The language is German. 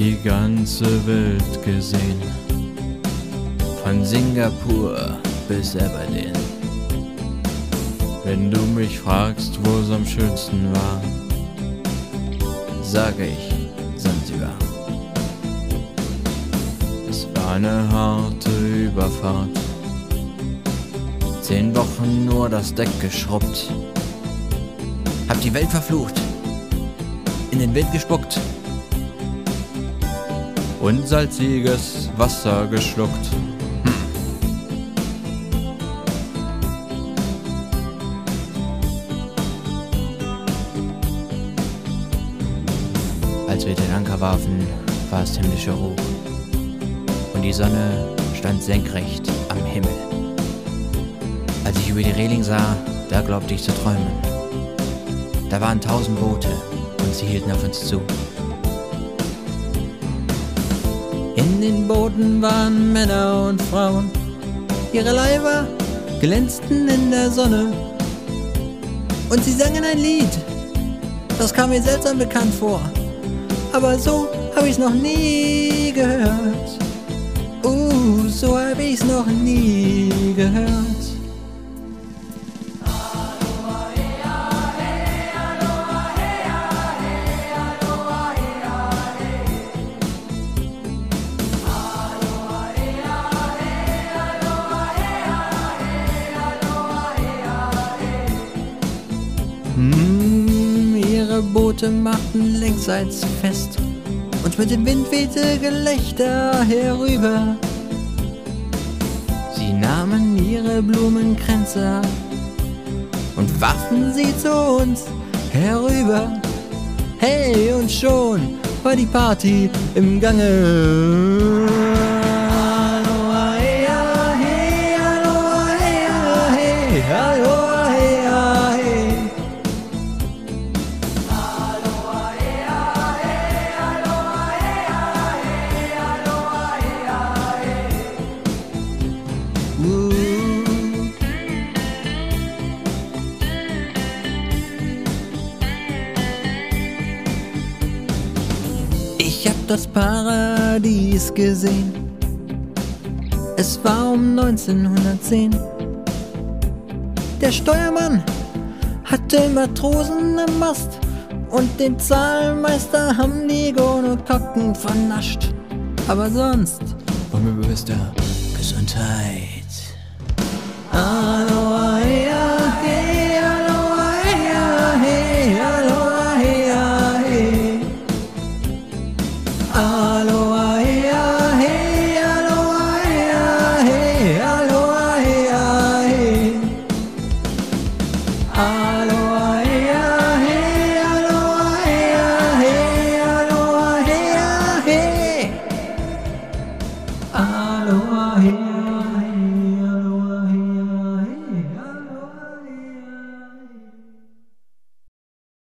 die ganze Welt gesehen. Von Singapur bis Aberdeen. Wenn du mich fragst, wo es am schönsten war, sage ich Zanzibar. Es war eine harte Überfahrt. Zehn Wochen nur das Deck geschrubbt. Hab die Welt verflucht. In den Wind gespuckt. Und salziges Wasser geschluckt. Als wir den Anker warfen, war es himmlischer Hoch. Und die Sonne stand senkrecht am Himmel. Als ich über die Reling sah, da glaubte ich zu träumen. Da waren tausend Boote und sie hielten auf uns zu. In den Booten waren Männer und Frauen. Ihre Leiber glänzten in der Sonne. Und sie sangen ein Lied. Das kam mir seltsam bekannt vor. Aber so habe ich's noch nie gehört. Uh, so habe ich's noch nie Boote machten längsseits fest und mit dem Wind wehte Gelächter herüber. Sie nahmen ihre Blumenkränze und warfen sie zu uns herüber. Hey, und schon war die Party im Gange. Ich hab das Paradies gesehen. Es war um 1910. Der Steuermann hatte Matrosen am Mast und den Zahlmeister haben die Gonokokken vernascht. Aber sonst war mir bewusster Gesundheit. Ah,